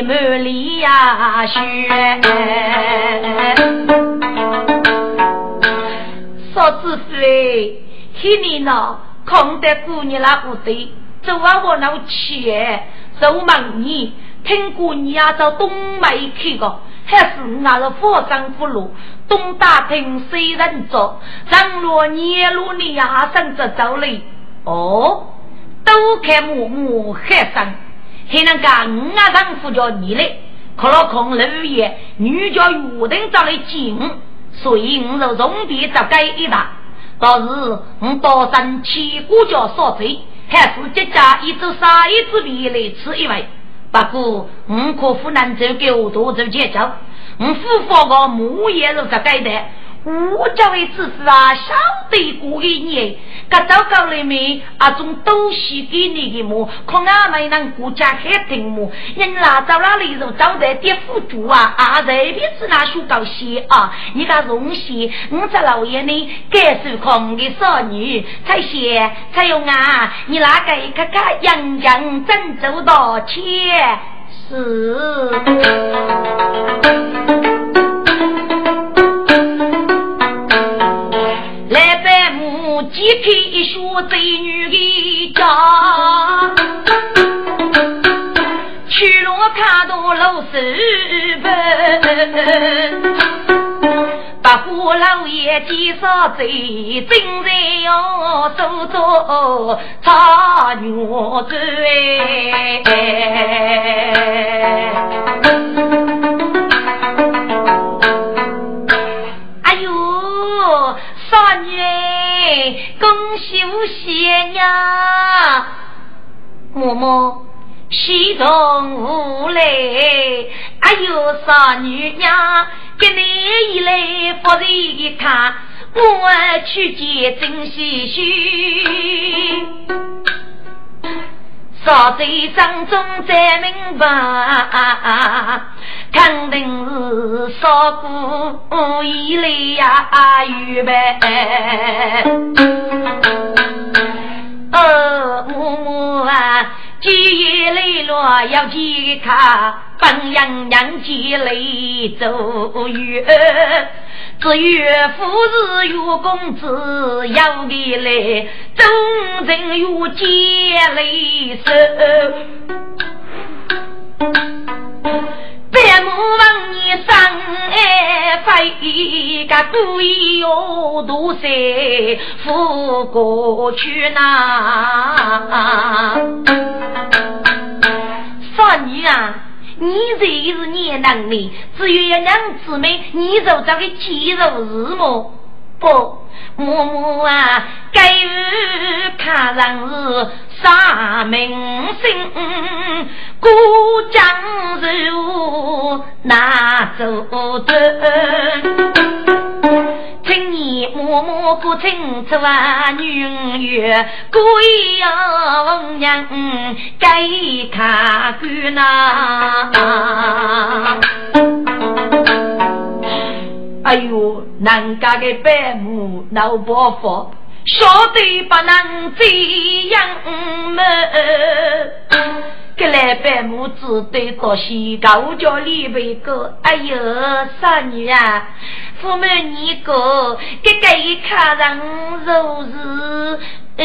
满里呀，雪。嫂子夫，去年呢，空得过年那部队，走完我那钱，走忙你，听过你要到东北去个，还是那个火上福禄，东打听西人做，上路年路你呀，上着走嘞，哦。都看木木海生，还能讲五啊丈夫叫你嘞？可老空六爷女叫约定找来见所以我就重点找该一打。倒是我多生千古叫所罪，还是这家一周杀一只皮来吃一位。不过我可不能走狗多走节奏，我夫妇个母也是这该的。我这位知识啊，晓得过一年，搿糟糕里面啊种东西给你的么？可俺们能顾家还听么？人拉走哪里就找得点辅助啊！啊，这边是那书高些啊？你个东西，我这老爷呢，该受空的少女才写才有啊！你那个一个个洋洋真走到钱是。一开一说贼女的家，去罗看到老师本，白虎老爷介绍贼，正在要走走茶女子哎呦，少女。恭喜无谢呀，嬷嬷喜从无来。哎呦，傻女娘，给你一来福人一看，我去见真唏嘘。少在生中再明白。肯定是少过一来呀，预备。哦，木木啊，几夜泪落要几卡，本样样几泪走远。只愿夫子与公子要的来，终成与结泪手。百亩望你生爱飞，个故意要渡山扶过去呐。少女啊，你这是你能力，只有一两姊妹，你就这个肌肉是么？不，默默啊，该看上是啥明星？过江如那走得，今年默默不清楚啊，女月贵呀，红娘该看看呐。哎呦，人家的伯母老伯父，晓得不能这样么？给来百亩只得到西高叫李维哥。哎呦，傻女啊，父母你个，给个一看人若是，呃，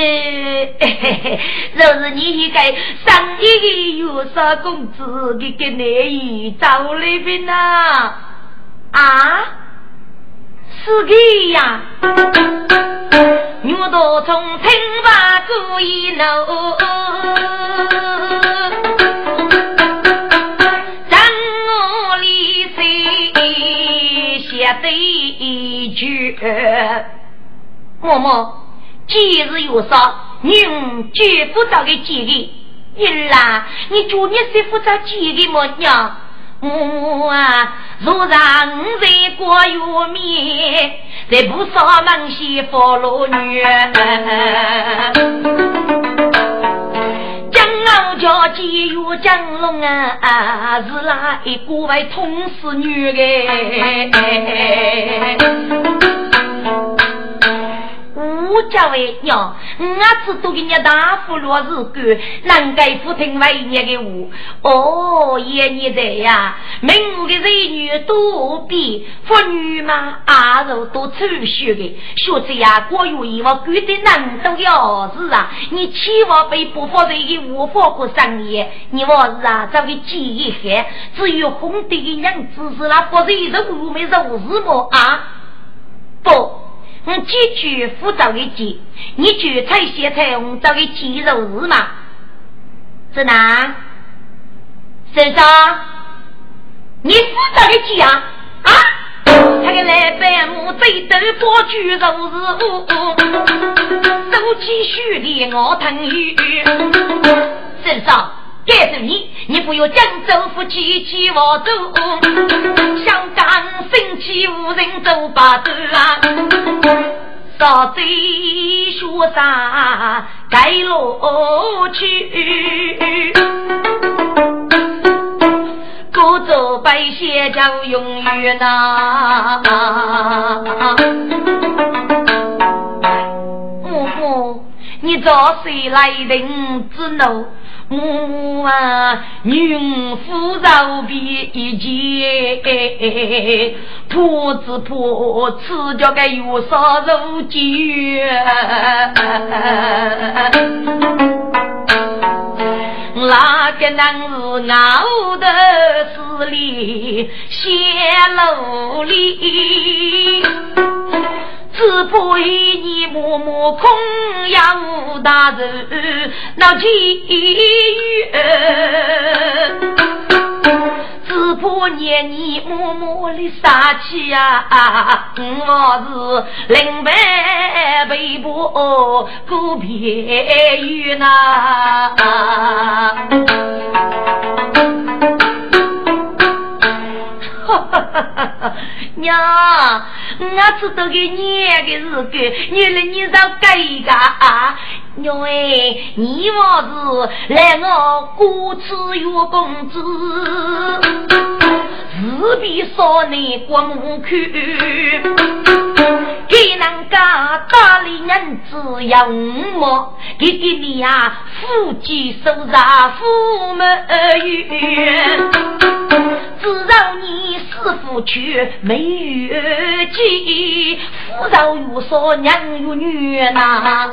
若是你一个生意的有啥工资，给给你找那边呐？啊？是个呀，我都从清华过一路，让我里谁写对一句？嬷嬷，今日有啥？您绝不找个几个？你啦，你祝你媳妇找几个么娘？母啊，若让在过月面，在不少门前佛罗女，江傲叫几月江龙啊，是那一个为通死女的。我家为娘，我只都给你大夫落日干，难该不听为你的话。哦，爷你的呀，明我的儿女多比妇女嘛，阿肉都抽血的，学子呀，我有一我觉得难都要是啊，你千万被不法人的无法过商业，你我是啊，找个记忆黑，只有红的的娘子是那不是肉没肉是么啊？不，我几句复杂的记，你就彩写彩虹找个肌肉是吗？是哪？先生，你复杂的记啊啊！他个来百亩最头过去肉是，手起须里我腾鱼。先生。该是你，你不要江州夫妻起我走，香港生气无人走把走啊！少在树上盖落去，故作白鞋叫永远呐。母母，你找谁来人之怒？母母啊，女夫肉皮一件，婆子婆吃着个有啥肉鸡？那个男是熬的死里泄露里。只怕一年默默空呀无大人闹奇遇，只怕年年默默的杀气呀，我是临白被迫过别遇呐。哈哈哈哈哈娘，我知道给娘的日子，原来你找改个啊！娘哎，你我是来我孤吃月工资，日比少年光看，给人家大理人子要五毛，给给你呀，夫妻手上父母冤，只让你师傅去没有计，夫饶有说娘有女呐。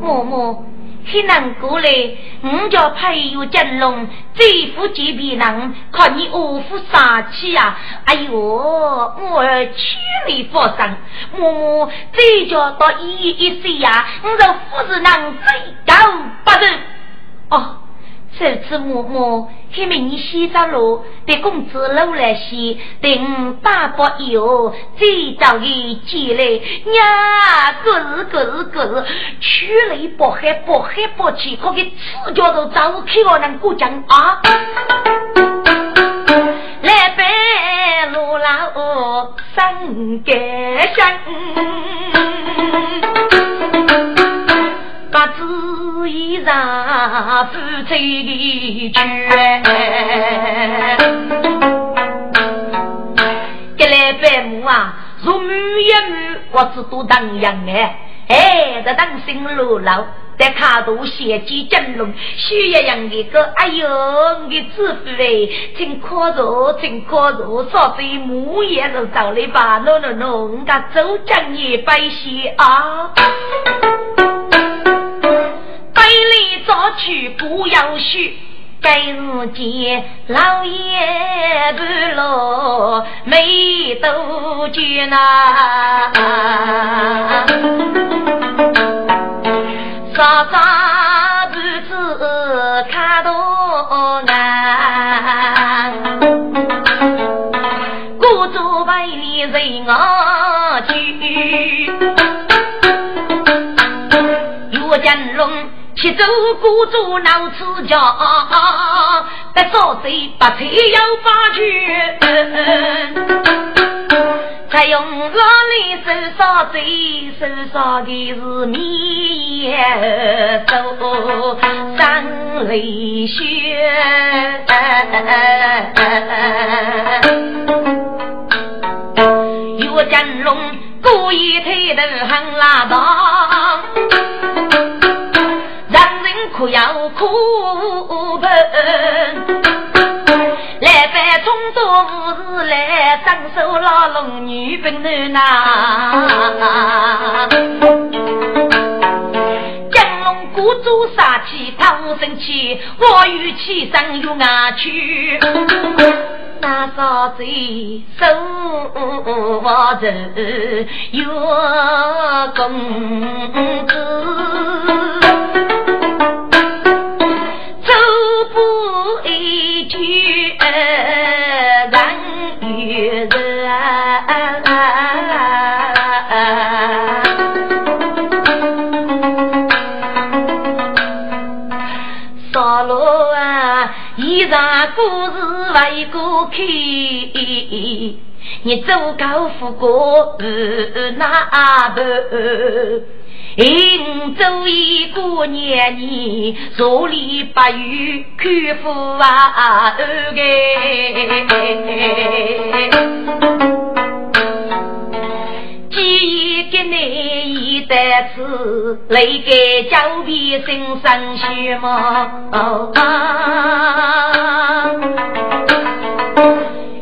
默默，很难过嘞。我叫配有金龙，这副几皮囊，看你恶妇杀气啊！哎呦，我儿千里发生，默默这叫到一一岁呀！我这夫子能最高不成？哦。这次默默，还没你洗澡了，得公子楼来洗，等大伯有最早的进来，呀，个日个日个日，去了一包海包海包去，可给赤脚都找我去我那过江啊！来拜路老三盖香。子衣裳不吹卷，给来百亩啊，如母一母，我只多当养哎，哎，这当心路老，在卡头写几金龙，需要养一个，哎呦，你子妇哎，真可热，真可热，说这母也是找来吧，喏喏喏，我家周江也白些啊。早去不要许，该日见老爷不落没多久呐，啥啥日子看多难，故作百里人啊去，岳家龙。七州孤主闹此家，得少贼把菜要发去，才用老里手杀贼，手杀的是米也走三泪血。有金龙故意推头很拉倒，让人哭要哭笨。来拜中州武士来张手拉龙女兵男呐。我做杀气，他生气，我与气上有牙去。那嫂子手握着月公子，为过客，你走高富过那头，应走一个年年，坐里八月看富啊个。给你一袋子，来给脚皮身上血嘛？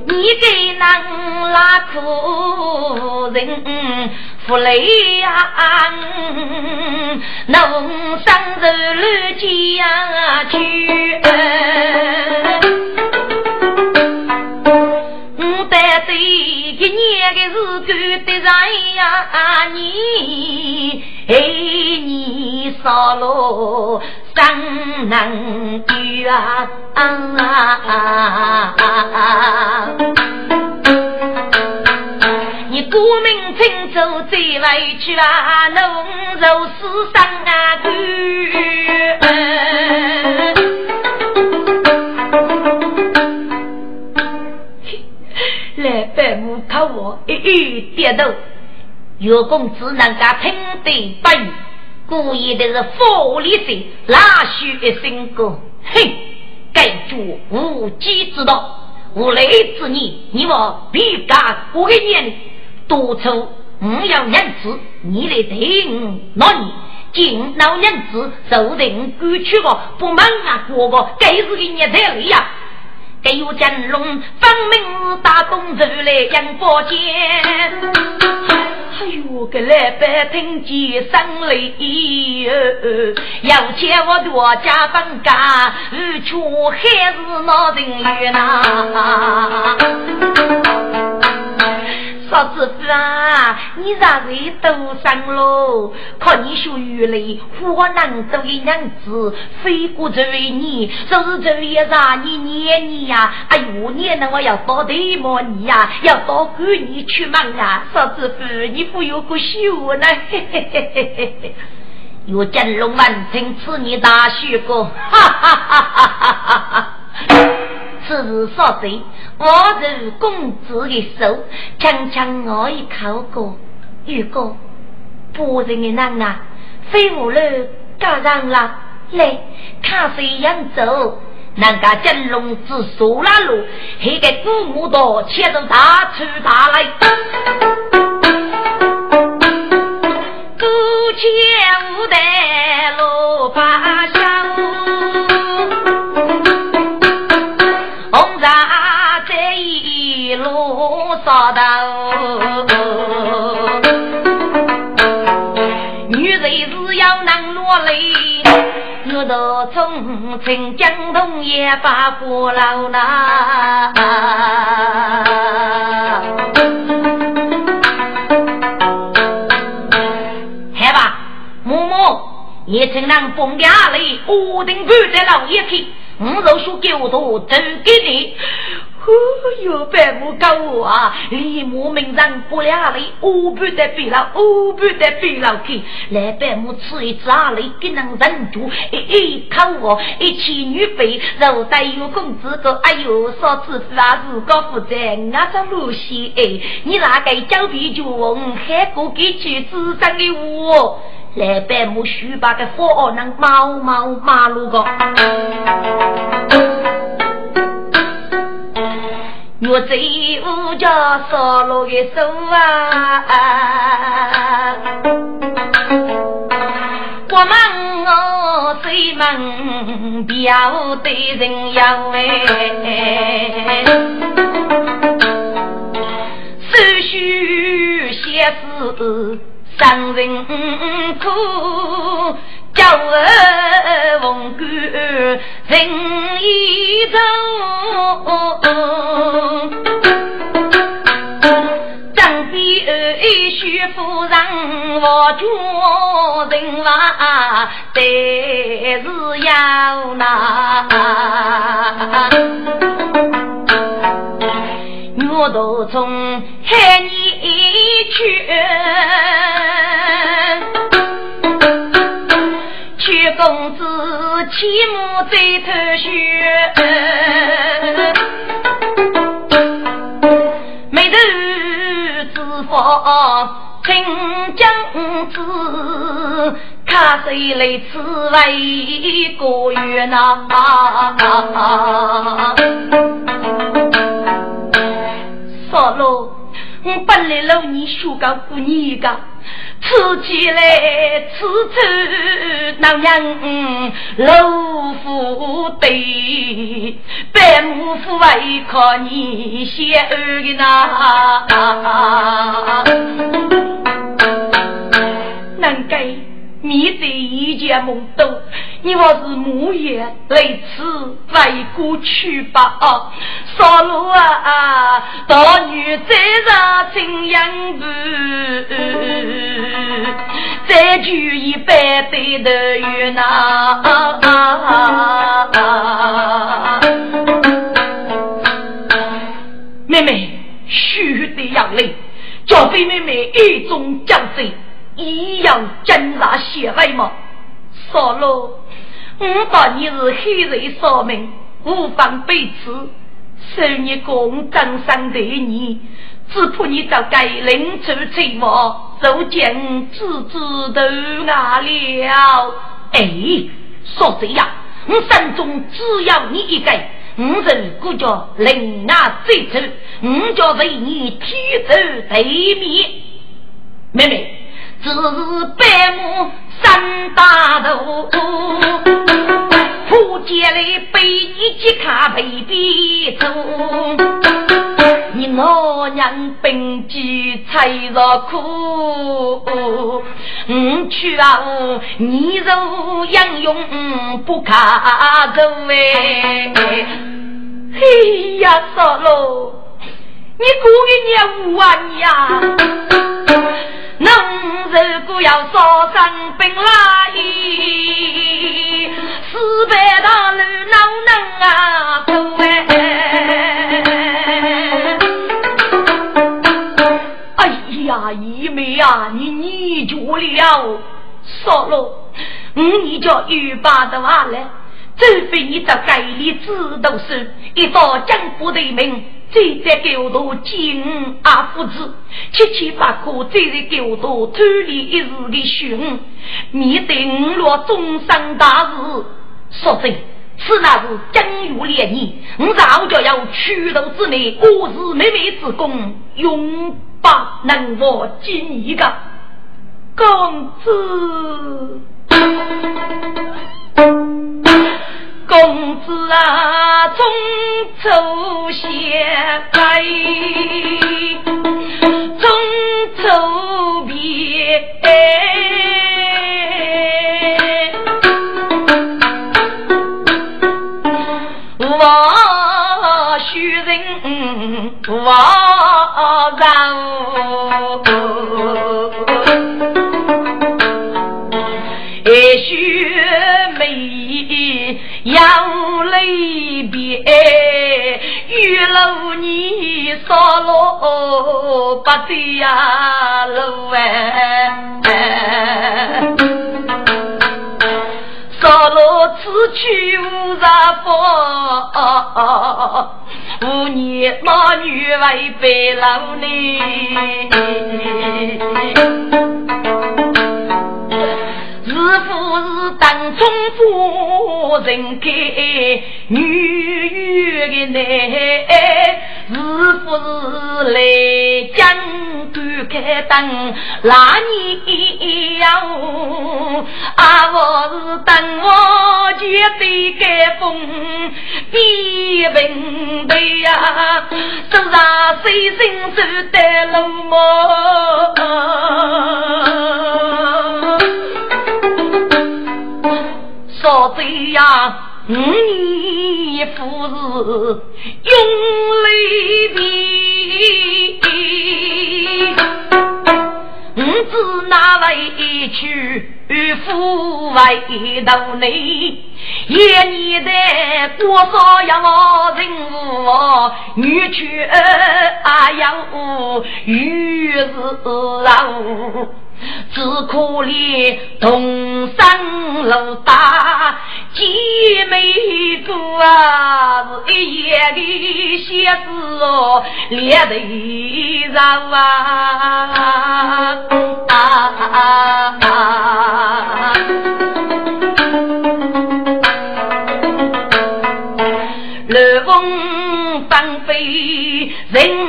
你给能拉苦人福利呀？农生日乱家去。子得上呀，你哎你少了三能女啊！你国民清走最委屈啊，农肉死伤啊来百亩靠我一一点头，有功只能够听得不语，故意的是佛里心，拉须一声歌，哼，该主无稽之道，无雷之逆，你我必干我给你多出五要娘子，你来听那你敬老娘子受人过去个不满啊过个，该是给你太累呀。还有金龙分明打工出来养宝剑，哎呦，个老板听见声雷，要见我多加分家，如却还是闹人冤呐。少子夫啊，你让谁都上喽？看你学语嘞，火能做一娘子，飞过这位你，就是这位让你念你呀！哎呦，念了我要到对么你呀？要到赶你去忙啊！少子夫，你不有个秀呢？嘿嘿嘿嘿嘿嘿！有金龙满城，赐你大雪哥，哈哈哈哈哈哈！此时所在，我入公子的手，轻轻我一口过，如果不人的男啊，飞舞了，加上了，来看谁样走？人家金龙子苏拉路，黑个古木多，切着大出大来，古剑无带罗把香。头，女人是要能落泪，我都从城江东也把过老那。好吧，默默也曾让风家里屋顶住在老爷去，我若说给我都都给你。哦哟，百亩高啊！李母名人不了里，五百的比了，五百的比了去。来百亩吃一只阿里，给能忍住一一口哦，一起女辈，肉带有公子哥，哎呦，少子夫啊，自个负责，俺这露西哎，你那个胶皮就问，还过给去子上的我。来百亩须把个火能毛毛马路个。我这五家烧落的手啊，我们我谁们表对人要哎，手续写字伤人苦。叫儿奉官人一走，张飞儿媳夫人我家人话，但是要拿我都从海里去。薛公子骑马在头雪，眉头知否？真将子，看谁来刺猬过月呐？少罗，我本来老你学个过年个。吃起来吃出那样老虎对，白母夫为靠你先儿的那，难该。面对一件梦都，你我是母爷来此为过去吧啊！少路啊啊，大女再上青阳路，再举一杯对的月呐！妹妹，须得养泪，交给妹妹一种奖励。一样挣扎血泪吗？少罗，我当你是黑人少命，无妨被刺，受你公正上对你，只怕你早该临出罪我，受尽自知头牙了。哎，说这样，我心中只要你一个，我人故叫临牙最丑，我叫为你天走地灭，妹妹。只是百亩三大头，破街来被你揭开被逼走。你老娘本鸡菜若苦，五去啊，你肉养用不卡走哎。哎呀，嫂喽，你过一年五万呀！侬如果要烧生病来，四百大路哪能啊走哎？哎呀，姨妹啊，你你住了，说了，我你叫玉八的话了，除非你到街里知道是一道江湖的名。再在狗头金阿父子，七七八苦再在狗头脱离一时的凶，面对五落终生大事，说真，此乃是江月连年，我早就要屈头之内，我是妹妹之功，永不能忘记你的公子。公子啊，中秋写开，不对呀，路哎，少了此去无啥法，五年马女为白老呢。是夫是当中夫人给女婿的呢，是不是来江端开灯？那你呀，啊，我是等我绝对改风，比平辈呀，手上随身走的路么？说这样。五年富士用泪滴，五子哪位去富为头内？一年的多少要我人物，女婿啊要与日老。只可怜同生老大，姐妹哥啊是一夜的写字哦，列头上啊啊！雷锋放飞人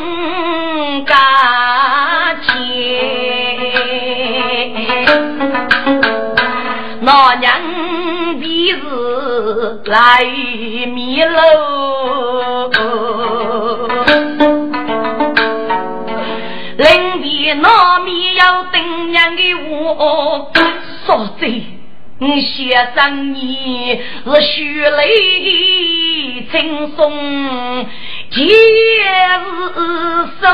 老娘必是来迷路，临别那面要等娘的我，说嘴，先生你是血泪轻松，皆是手。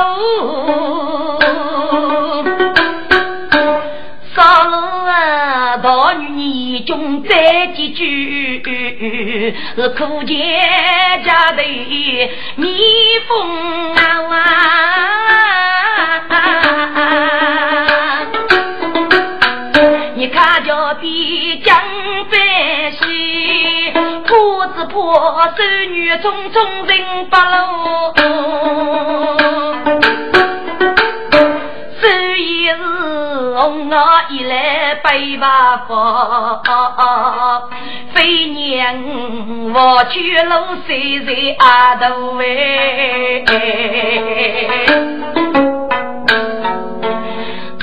少路啊，大女你中再几句，是苦见家的蜜蜂啊！你看叫的江边西，破子破手女匆匆人八路。我一来背把佛，飞娘我去路谁在阿都喂。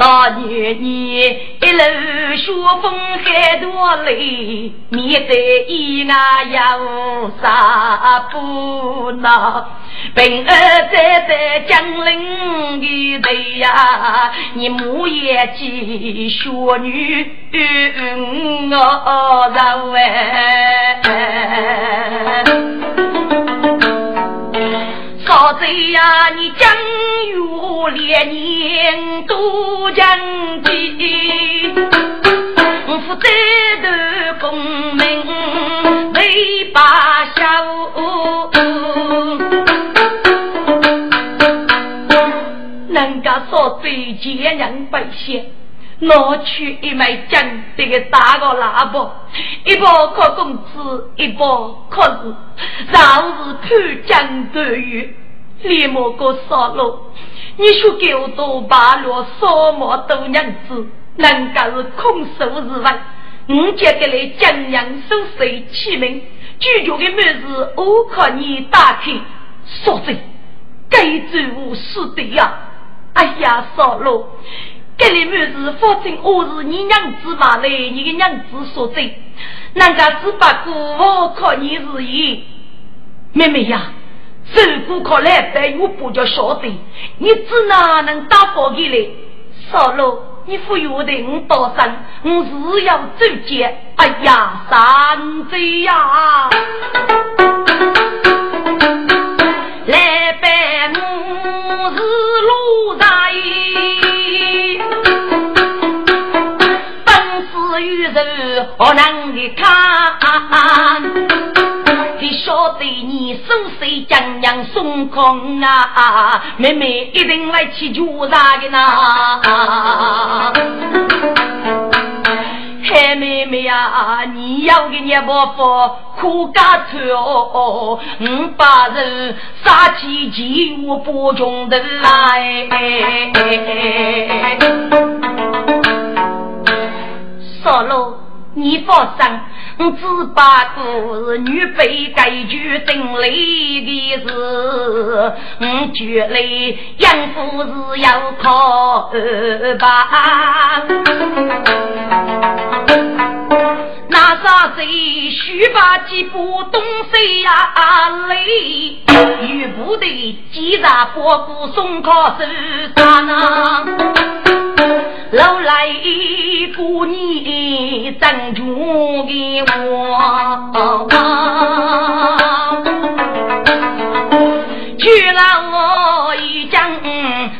大女你一路雪风海多累，面对伊那有啥不恼？平儿在在江陵的头呀，你母也记雪女我饶哎。少贼呀，你江月连年都将记，负责的功名未罢休。人家说贼奸人百姓。拿去一枚金这个大个喇叭，一包靠工资，一包靠是，常是贪金断玉，连某个杀戮。你说给我多八路，什么多娘子，人家是空手而返。我接给来江阳收税起名，拒绝的门是我靠你打开，说真，该做无是的呀！哎呀，杀戮！这里面是发生我是你娘子嘛来，你的娘子所在，人家只把姑父靠你日意，妹妹呀，受苦靠来白我不叫晓得，你只哪能打发给来？少了，你不由得我多生，我是要走街，哎呀，三贼呀，来拜我是路上。人何能的看？你晓得你手手将将松空啊？妹妹一定来去救啥的呢？嘿，妹妹呀，你要给你伯父苦干脆哦，五百人杀起几我不中的来。少罗，你放心，我只把个女被改句等累的事，嗯，觉来养父是要靠吧。那啥子须把几部东西呀累，与部队几扎包谷送靠手上呢？老来过年挣钱给我，去了我一将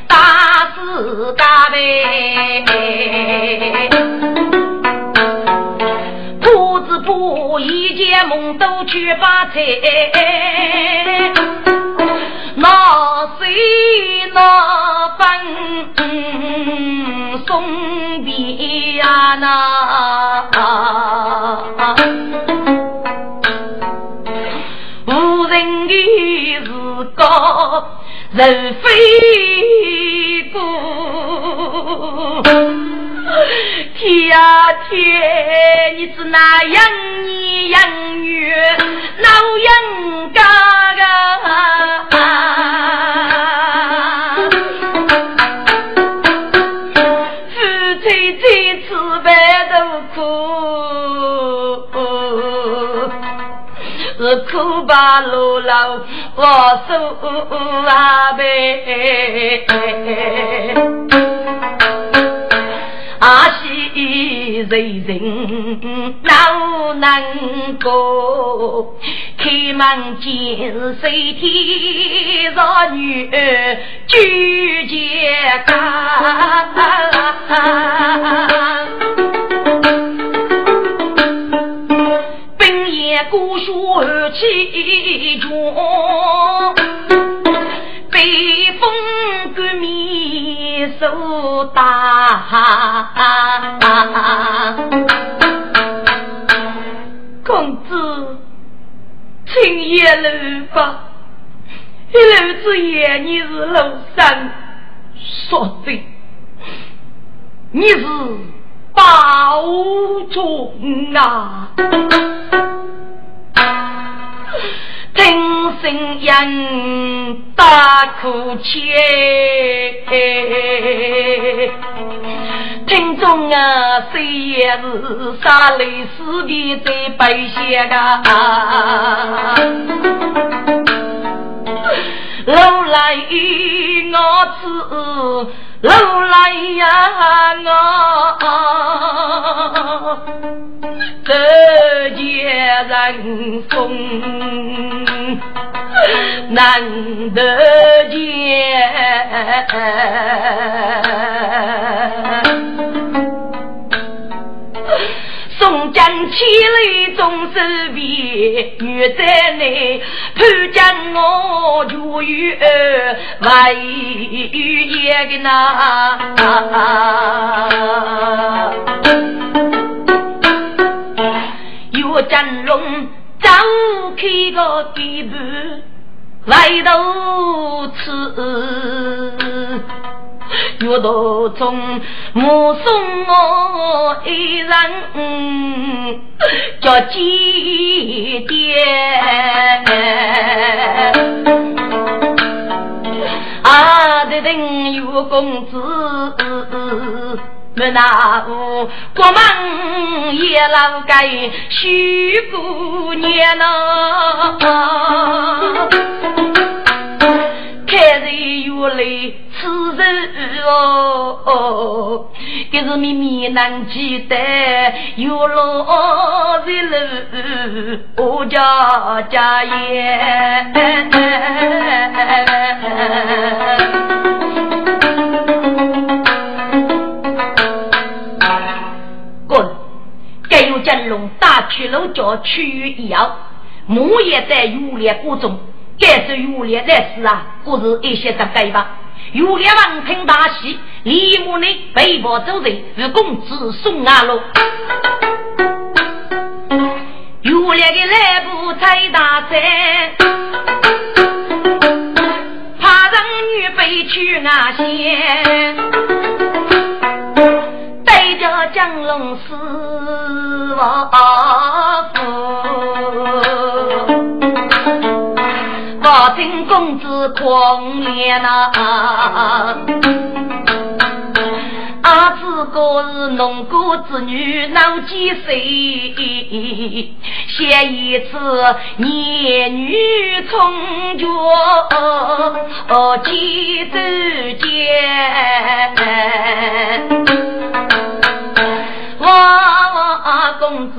大事大呗。一见梦都去发财，那谁那分送别呀那？无人的是个人非故。天天，你是那养儿养女老养家啊！夫妻这次白头苦，是苦把路老我受啊呗。阿西人人恼难过，开门见水天若女儿举剑干，本夜孤书起床，北风受打。公子，请爷路吧。一路之言，你是路上说的，你是宝中啊。听声音大哭泣，听众啊，谁也是洒泪死的在白血啊！老来我此，老来呀我。这见人风难得见，宋江起来总是别，女在内潘江我就有外遇一个那。我真龙张开个地步，来到此，月道中目送我一人叫祭奠，啊，这等有公子。那屋国门也老盖许姑娘呐，看人有来此人哦，这是秘密难记得，有老人路我家家业。金龙打去楼角区域一样，木也在玉莲谷中。该是玉莲在世啊，故是一些的对吧？玉莲王听大喜，李母呢被迫走人，与公子送阿路。玉莲的来不踩大山，怕让女被去阿仙。江龙是我夫，我听公子狂言呐。阿子哥是农夫子女，闹几岁？先一次年女从军，几周间。我公子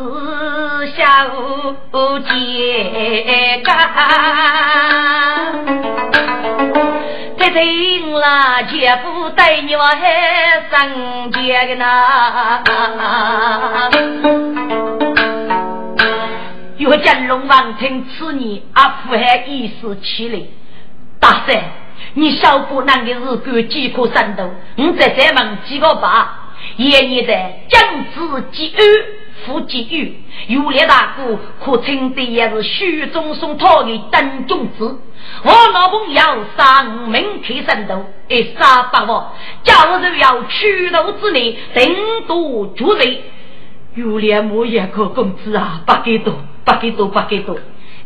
小姐这听了姐夫对你我还生气的呢。岳家龙王听此言，阿父还意识起来。大圣，你小姑娘的日干几颗山头，你再再问几个吧。爷爷的将子积恩，父积玉，有烈大哥可称得也是虚中送他的等种子。我老朋友上门开山头，一杀八王，教人要取路之内，顶多助人。有烈莫也可公子啊，八给多，八给多，八给多。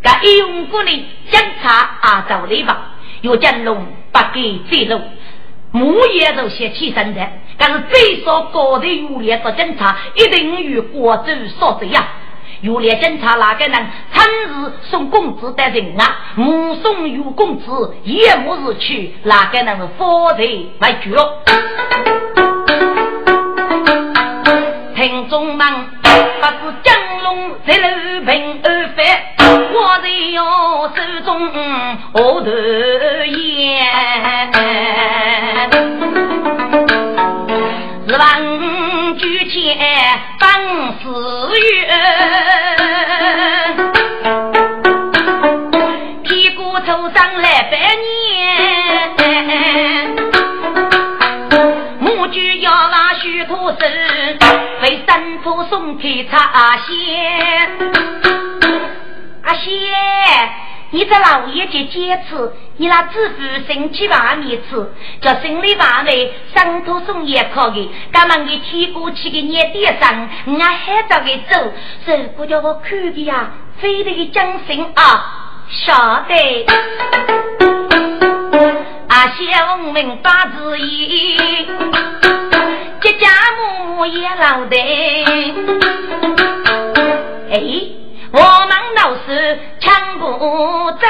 该用过的检查啊，走来吧。有金龙八给最路。木叶都写起身的，但是最少高的有烈做警察，一定与国州说这样。有烈警察哪个能趁日送公子的人啊？目送有公子夜幕日去，哪个能发财为主？听众们，不是江龙在路平而飞，我在要手中何头烟，是王举前当四月，屁股头上来百年，母举要拉许多手。为三夫送去茶仙，阿仙，你这老爷姐坚持，你那知府生气万面吃，叫心里话内三头送也可以，赶忙给提过去给你点上，我喊着给走，如果叫我看的呀，非得将心啊，晓得。阿仙文明八字一。一家母也老的，哎，我们老是抢不争，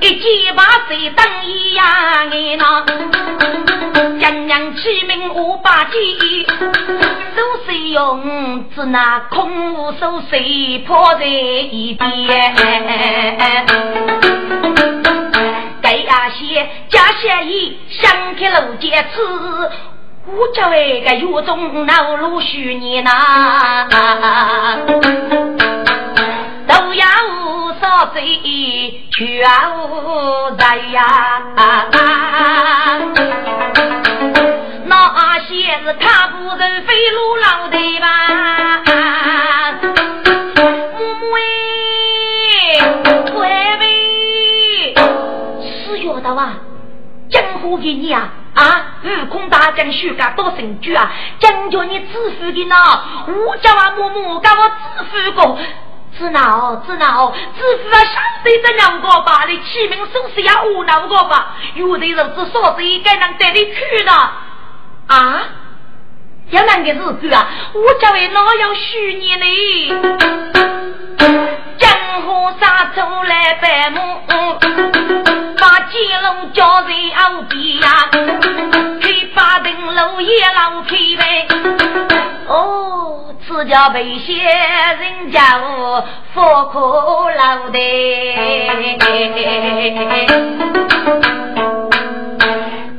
一记把水当一样哎那，江娘起名五八计，都是用只那空无手水泼在一边。家些家些意，想开路见此，我叫一个有种老路许你呐，都要少罪，全无罪呀。那些是他不人飞路老的吧？到啊，江湖给你啊啊！悟空大将虚假多神驹啊，将叫你致富的呢。我叫啊母母，叫我致富过，知闹知闹，致富啊！相对这两个吧，你起名首饰要无那个吧？有的日子说是应该能带你去呢啊。要那个日子啊，我家为哪样许你呢？江湖杀出来百目，也老开呗。哦，此叫被仙人家我佛可老的。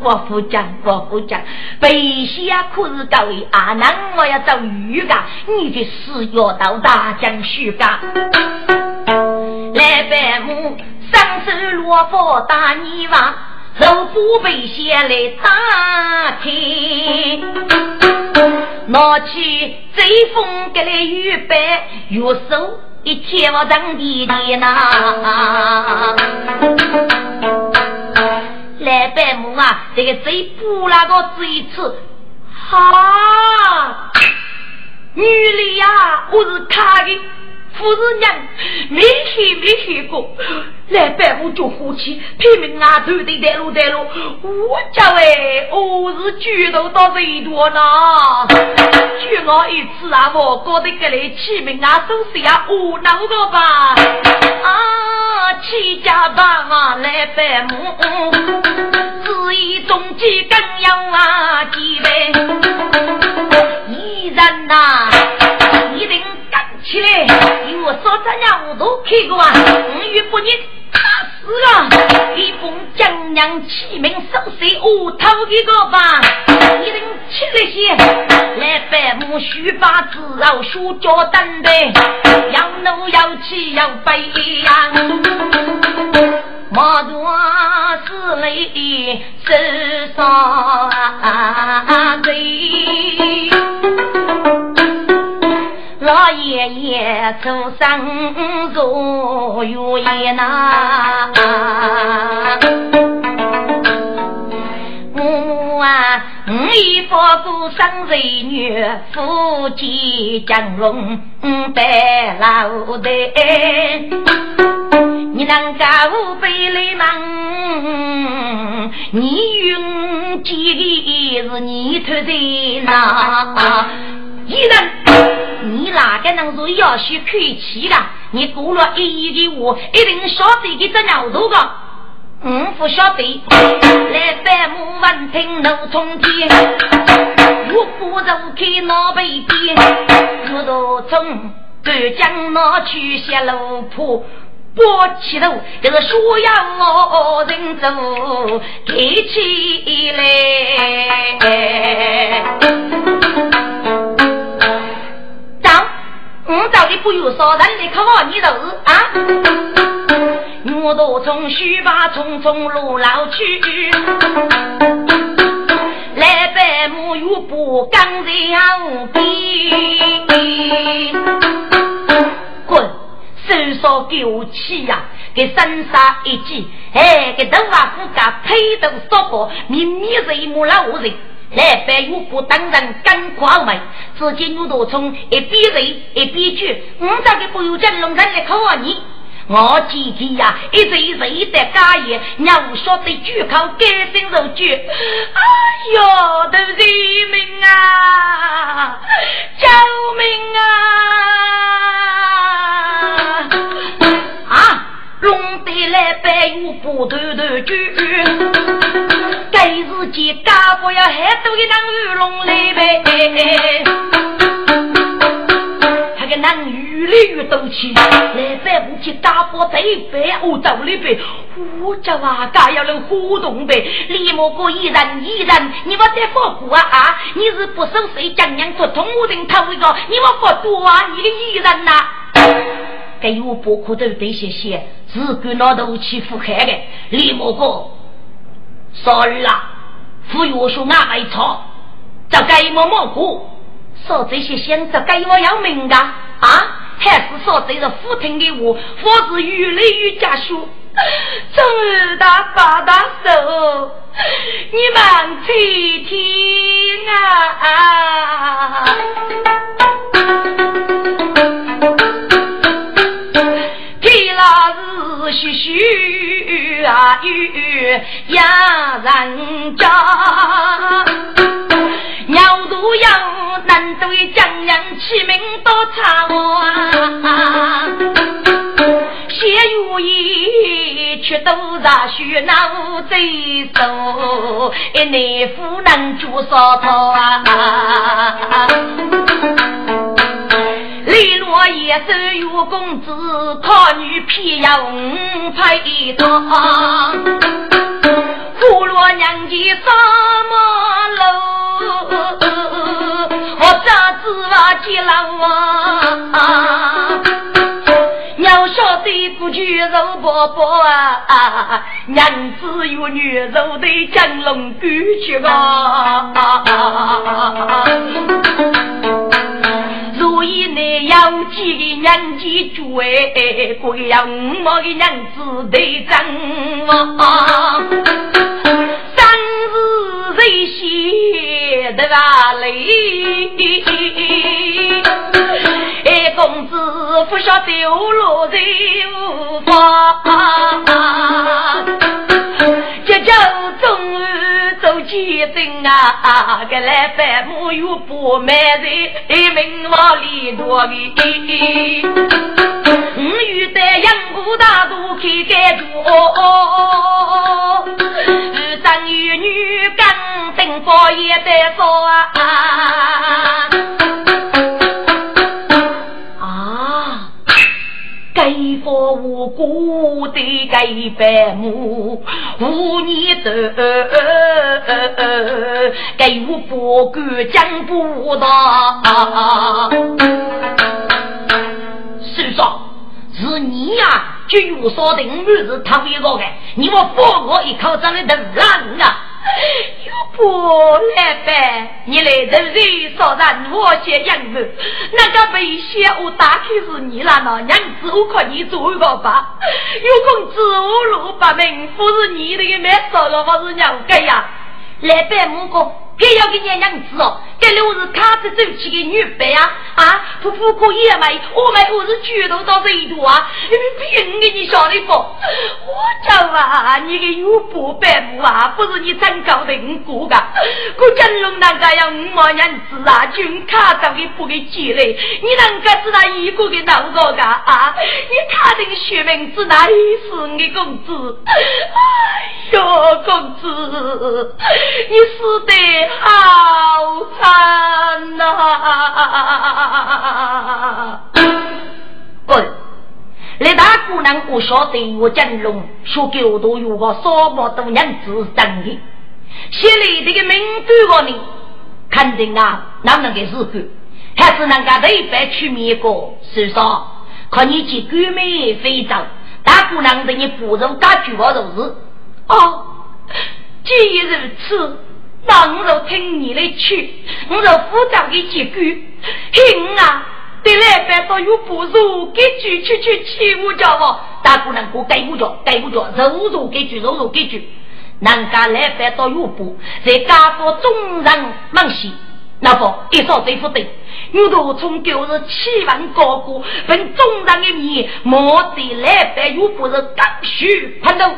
我不讲，我不讲，背下可是各位阿南，我要找鱼噶，你的事要到大江徐噶。来百亩双手落佛打泥娃，肉不背下来打开，拿起贼风给来预备，右手一切我当地的呐。来百亩啊，这个贼不那个这一次，好，女的呀，我是看的。夫人娘没去没去过，来百户就呼气，拼命啊头的带路带路。我家哎，我是举头到最多呢。举我一次啊，我搞得个来起名啊，都是啊无脑的吧？啊，七家八啊来百亩，只一中计更要啊几倍，依然呐。起来！有我少咱家我都看过啊！五月八日打死了，一封江娘起名收拾屋头一个吧，一定起来些来百亩须把子肉书脚等待，要怒要气要悲呀！莫多是泪是伤悲。老爷爷出生如愿呐，母母啊，你不顾生儿女，夫妻将荣白老的，你能够背来忙，你用几个是你偷的呐？一人，你哪个能说要去看气啦？你过了一亿的话，一定晓得给这鸟头个。嗯，不晓得。来百亩文听怒冲天，我不走开那北边，我都从浙江那去下路坡，拨起头就是说要我人走，开起来。我到底不有少人来看我你都是啊！我都从须发匆匆路老去，来百亩玉布刚在无边。滚！手少给我气呀！给身上一记，哎，给头发不干，配头少过，明明是一模老人。来白玉不当人干快门，只见牛头冲一边走一边去，我这个不有见龙人来考你，我今天呀一直一直的家业，让我晓得举口改心如举，哎呦，都人命啊，救命啊！啊，龙得来白玉不断断举。该是见家父要还多一男鱼龙来呗，那个男鱼越来越多起，来摆不起家父这一摆我走里边，我叫啊家要能互动呗，李莫过一人一人，你莫再放过啊啊！你是不守谁江娘不通我人头一个，你莫放多啊！你个一人呐，给我不可都得些些，只管拿头去付开的，李莫过。少儿啊，富裕我说俺没错，这该么么过？说这些先这该我要命的啊？还是说这是父亲的话，我是越来越家书。中二大八大手，你们听听啊！天老是虚虚。大雨呀人家，鸟都要难对江洋起名多长，写如意却都在学脑贼手，一内夫能做啥套啊？李罗也是玉公子，靠女偏要五配堂。胡罗娘家什么楼？我咋子啊接郎啊？要晓得不娶肉婆婆啊，娘子有女肉的江龙过去啊。所以你，要几个娘子住哎，贵要五毛的娘子得争啊，三日日写对吧？大雷。哎，公子不晓丢落在无方，几阵啊，个来百亩又不买人，名往里多的。五遇得杨武大都开盖住，男与女更登报也得说啊。给佛无辜的给百母，无念的给我不敢讲不到。师说，是你呀，就有说的五日他会过的，你我放我一口这里的人啊！又 不来呗？你来的人少人，我先养子。那个被小我打开是你了呢？娘子，我靠你做一个吧。有空子我路不明，不是你那个没少了，我是娘家呀。来呗，木工。给要给娘娘子哦，这六是他是走起的女白啊啊！婆婆可以买，我们我是举头到这一度啊，因为凭给你晓得不？我讲啊，你个有不白目啊，不是你真搞的过个，我真龙那个样五毛娘子啊，就卡上给不给寄来，你能个是那一个给哪个个啊？你卡定学名字哪里是你公子？哎呦，公子，你死得。好惨呐！滚！你大姑娘不晓得我金龙说狗都有个什么多娘子真的，写里这个名对我呢，肯定啊，哪能个是狗？还是能够对白去灭个？是说，看你去鬼美非洲，大姑娘对你不如打举我都是哦。既然如此。那我就听你的去，我就负责给结局。哼啊，对来白说有不如，给句去去去我叫我大姑娘给我给不着给我叫，肉肉给句肉肉给句。人家来白到有不，在家父众人忙西，那不一说对不对？我都从旧日七万高歌，本众人的面，莫得来白有不是刚需喷头。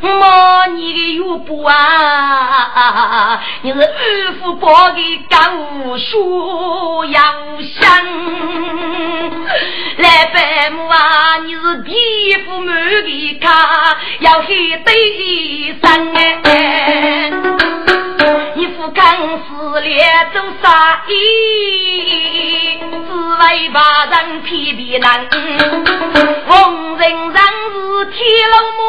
妈，你的岳父啊，你是二夫伯的高叔杨香，来伯母啊，你是地父母的卡，要黑对生哎，你父康是烈州杀意，只为把人皮皮难，逢人人是天龙母。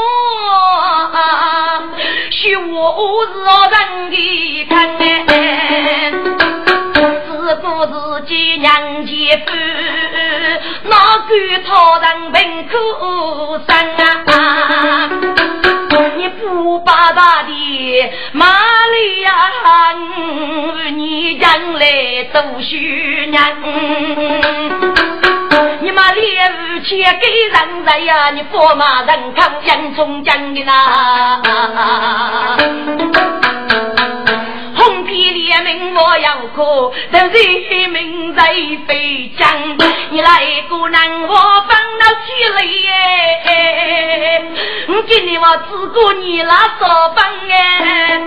许我是恶人的看哎，自古自己娘家妇，哪敢讨人门口生啊？的玛利亚，你将来读书娘。你妈猎物钱给人在呀，你驸马人康杨忠将的呐。红皮猎名我要哭，但是名在飞将。你来个难我放到起来耶，我今天我只顾你那说饭哎。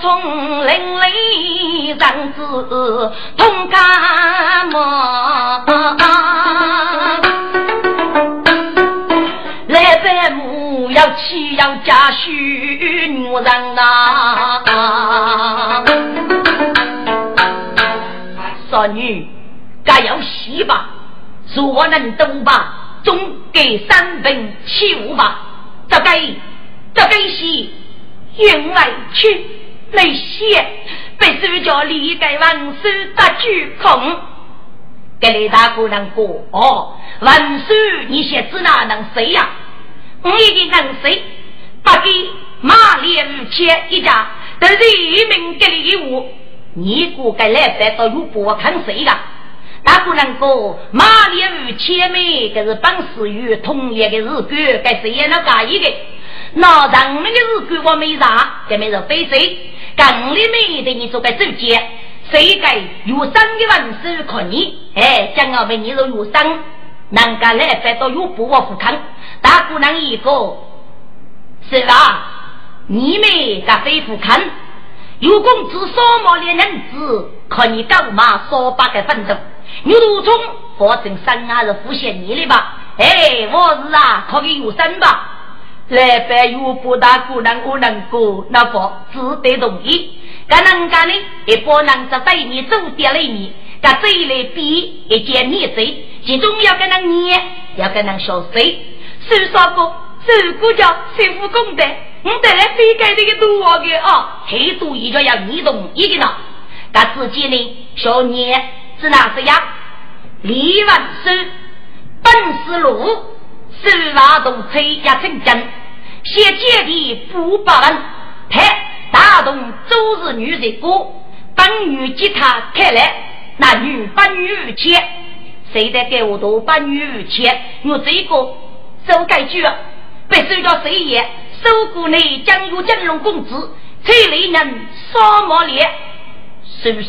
从林里人子同干么？要嫁婿女人呐！少女，该要洗吧？若能懂吧？总给三分七五吧？这该这该洗，因为去。那些被手脚离开文书的举空，给你大姑娘过哦。文书你写字哪能写呀？我已经能写，不给马连五千一家，都是一名给你的我。你过该来得到有不看谁的？大姑娘哥，马列与前面，这是本事与同一个日干，该谁也能干一个。那上面的日干我没啥，这没是非谁，更里面的你做个主见，谁该有生的文书可你？哎，将要为你做有生，人家来反倒有不我富康。大姑娘一个，是吧？你们个非富康，有工资少毛的人子，可你干嘛少八个奋斗？牛头冲，保证生还是付现你的吧？哎，我是啊，可以有生吧？来拜有不大姑娘，我能过，那不只得同意。干人家呢，也不能只对你走点了你，干这一类比一件面子，其中要跟人捏，要跟人小水。手上过，手过叫师傅功德，我得来非该这个多我的啊，很多一个要你同意的呢。干自己呢，小捏是哪样？李文书，本是路，手拿动吹压成针，写接的不把人，拍大动周日女的歌，本女吉他开来，那女本女切，谁在给我读本女切？我这个手改句，被收到谁也？收过内将有金龙公子，这类人少毛烈，是不是？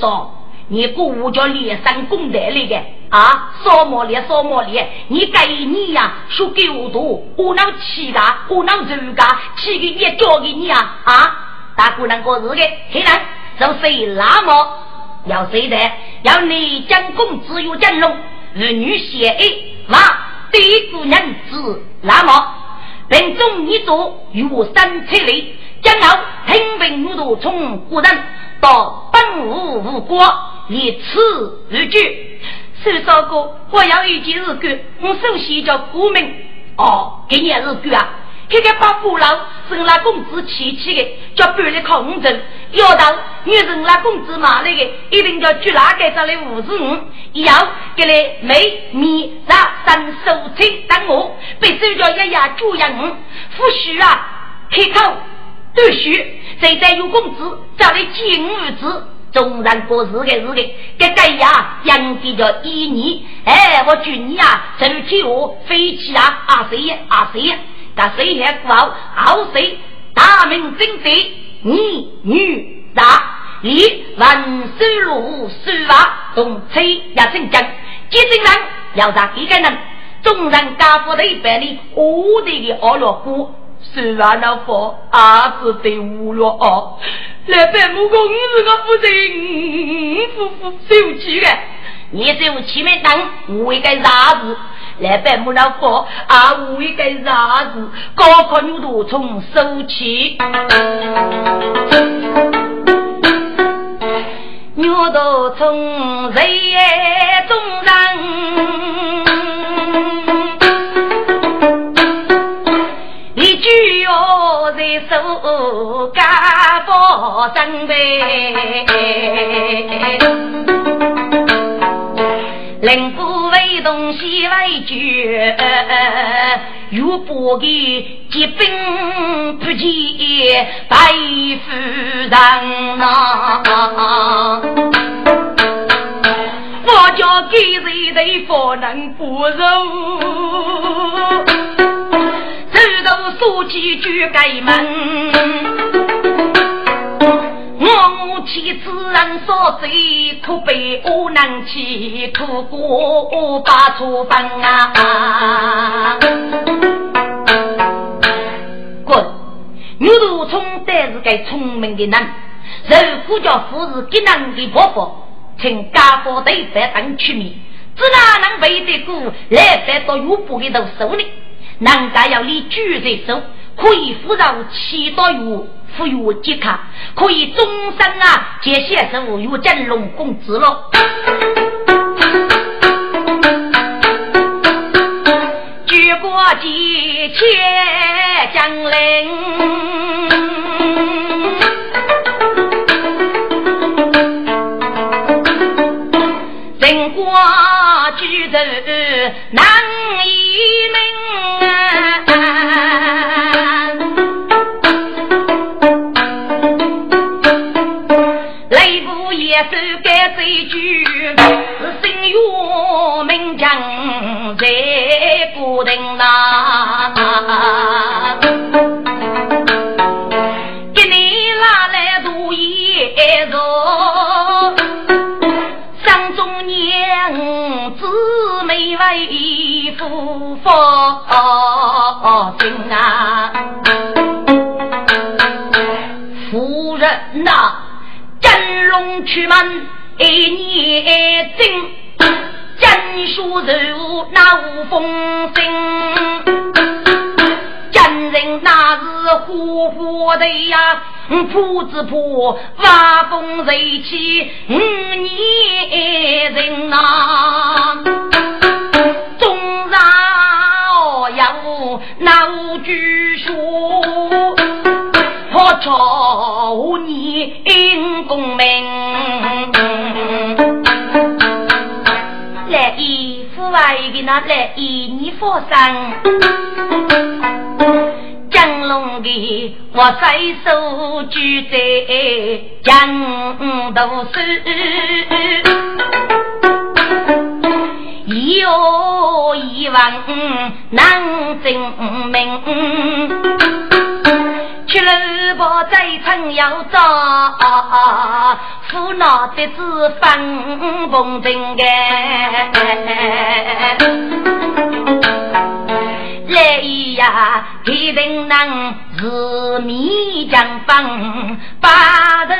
你不我叫连上公德来的啊？少毛烈，少毛烈，你该你呀，说给我读，我能气的，我能走的，气给你交给你啊啊！大姑娘过日的，黑人就谁那么要谁的？要你将公子有金龙，儿女写爱，哇！对姑娘子那么，并中一座如山千里，将后听闻我都从古人到本无无国，以此日句。是少哥，我要一件日干，我首先叫古名哦，给你日干啊。这个把父老生了公子气气的，叫搬来空城。要到女人那公子骂那个，一定要举哪个上来五十五，要给来梅米茶三手菜等我，被手脚一压猪养五，夫婿啊开口对许，现在有公子找来金五子，纵然过日个日个，这个呀养的叫一年，哎，我祝你啊，身体好，飞起啊，啊谁呀啊谁呀。那谁还不好？好谁？大名正德，你女大，你万寿路十万同崔要成将，接正人要杀几个人？众人家父的一百里，我的个二老姑，十万老佛儿子的五了哦。来百木公是个夫人，夫妇受气的，你受气没当，我一个啥子？来百木老佛啊，我一个啥子？高考牛头从收起，牛头从人中人，一句哟在手家宝准备。人不为东西为绝，又不给疾病不济白夫人呐！我叫给谁的夫人不柔，走到书记去开门。我妻子人所罪，可悲我能去苦过把处分啊！滚！牛头冲但是个聪明的人，如果叫夫人给人的婆婆，请家父对白等取名，只哪能背得过来白到有不给都手里？人家要你举在手，可以扶饶七到月。富有吉卡，可以终身啊！接些生有真龙公子了。举国几千将领，人国举头难一首歌这句，心愿名将在古亭呐。给你拉来如意座，山中娘子美为夫方心啊，夫人呐、龙出门一年真。真书如那无风声，真人那是呼呼的呀，铺子铺挖风瑞气五年人呐，中上有那无据说，破朝你功名。来一父外的那来一你佛生，江龙的我随手举在江都市，有一万难证明。去了不在城要找，苦恼的是分风筝哎。来呀，一定能是米将分，八头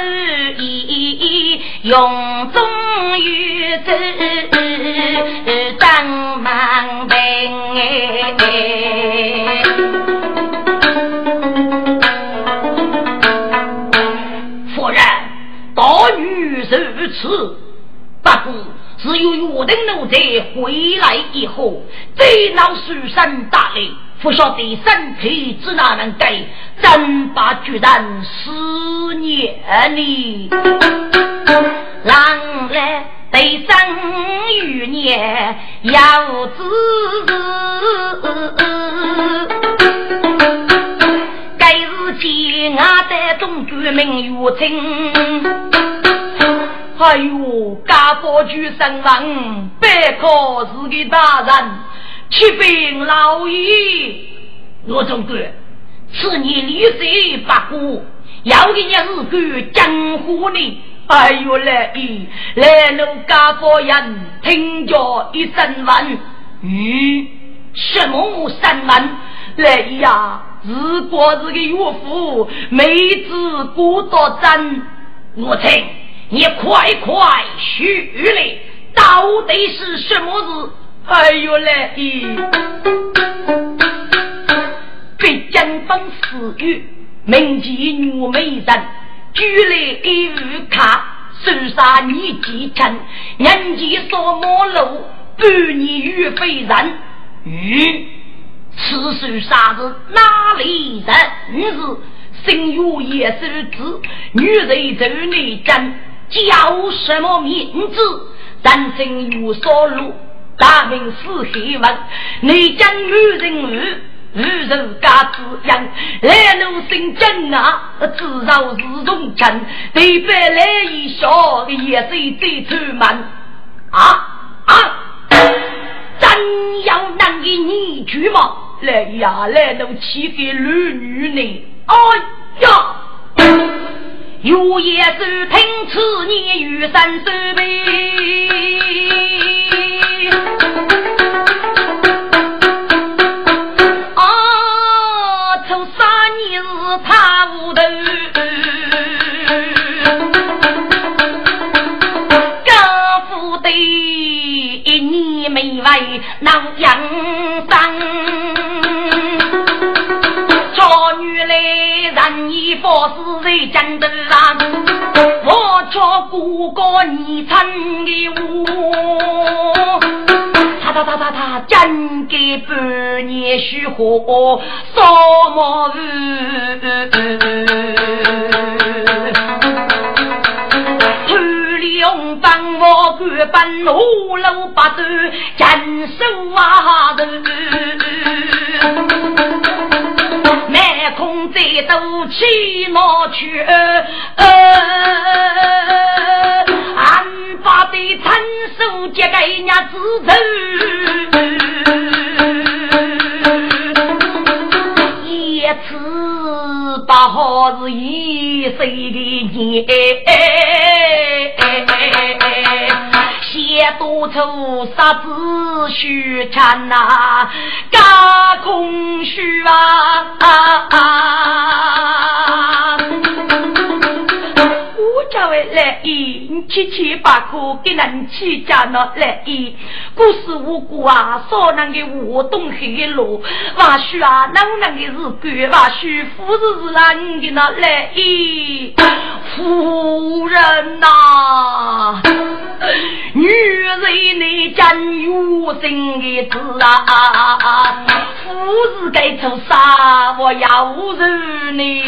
一用中玉子当满兵哎。大女如此，不过是由于我的奴才回来以后，再闹书生大力，不晓得身体只哪能改，真把决然思念你。郎来对生余年要知。天下的中居民如情，哎呦，家父举身亡，百可是个大人，启禀老爷，我总管，此年历岁八过，要给你日干江湖呢。哎呦，来一来路家父人听着一声问，嗯，什么声问？来呀！如果是个岳父，妹子过多真，我请你快快叙来，到底是什么事？哎呦嘞！咦北京本私语，名妓女美人，举来一副卡，手上年纪轻，年纪所莫露，半年与非人，嗯。此事啥子？哪里人是心有也是子？女人走内真，叫什么名字？人生有所路，大名是黑文。你将女人儿，女人家子养，来路心真啊，至少是忠贞。对白来一笑，也是最出门啊啊！真要能给你去吗？来呀，来都欺负女女呢！哎呀，有也是听此年雨山手背，佛是在江头上，我叫哥哥你撑给我。他他他他他，讲给半年虚火烧毛鱼，土里用帮我干搬路路八段，坚守啊。都去拿去俺把的成熟记给人家支一次不好是一生的你多愁杀子虚缠呐，假空虚啊。这位来一，七七八苦给人起家那来意，故事无辜啊，少能给我东黑路，或许啊，能能的是鬼，或许富士是人的那来意，夫人呐，女人你真有心的子啊，夫是该出啥我要日你。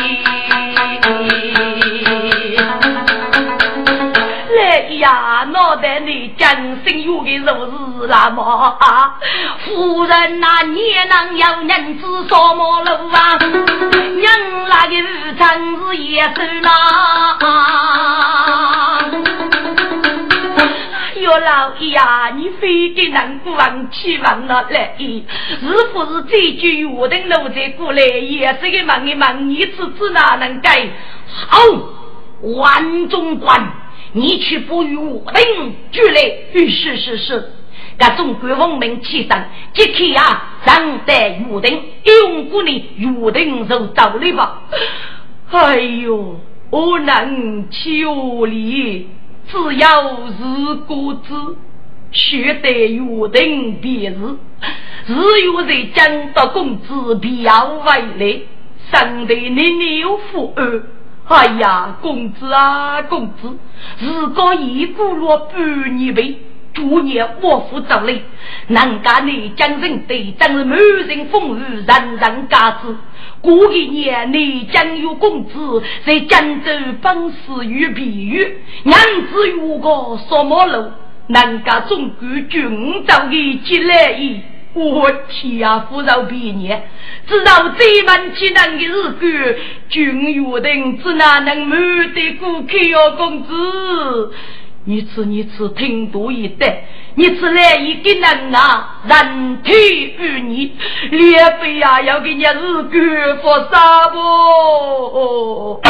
来呀，脑袋里真心有的肉是那么啊！夫人呐，你能有人子什么路啊？娘那个真是也是呐！哟，老爷呀，你非得能忘起忘了来？是不是这句话等奴才过来，也是个问一问，你此子哪能改？好，万中官。你去不与我等俱来，是是是，那中国文明起身，即刻呀，让得约定，用过你约定就走了吧。哎呦，我能求你，只要是果子，学得约定便是，只有在讲到公子必要回来，省得你有福儿。哎呀，公子啊，公子，如果一过了半年辈，逐年我负责累，难家你将人对，真是满人风雨，人人皆知。过一年你将有公子在江州本事与比喻，娘子如果什么路，难家中国军造的积累。我天呀，富饶毕业，知道这门艰难的日子，君约定只哪能瞒得过客哟，公子。你此你此听多一点，你此来一个人啊，人体与你，列非呀要给你日干佛啥不？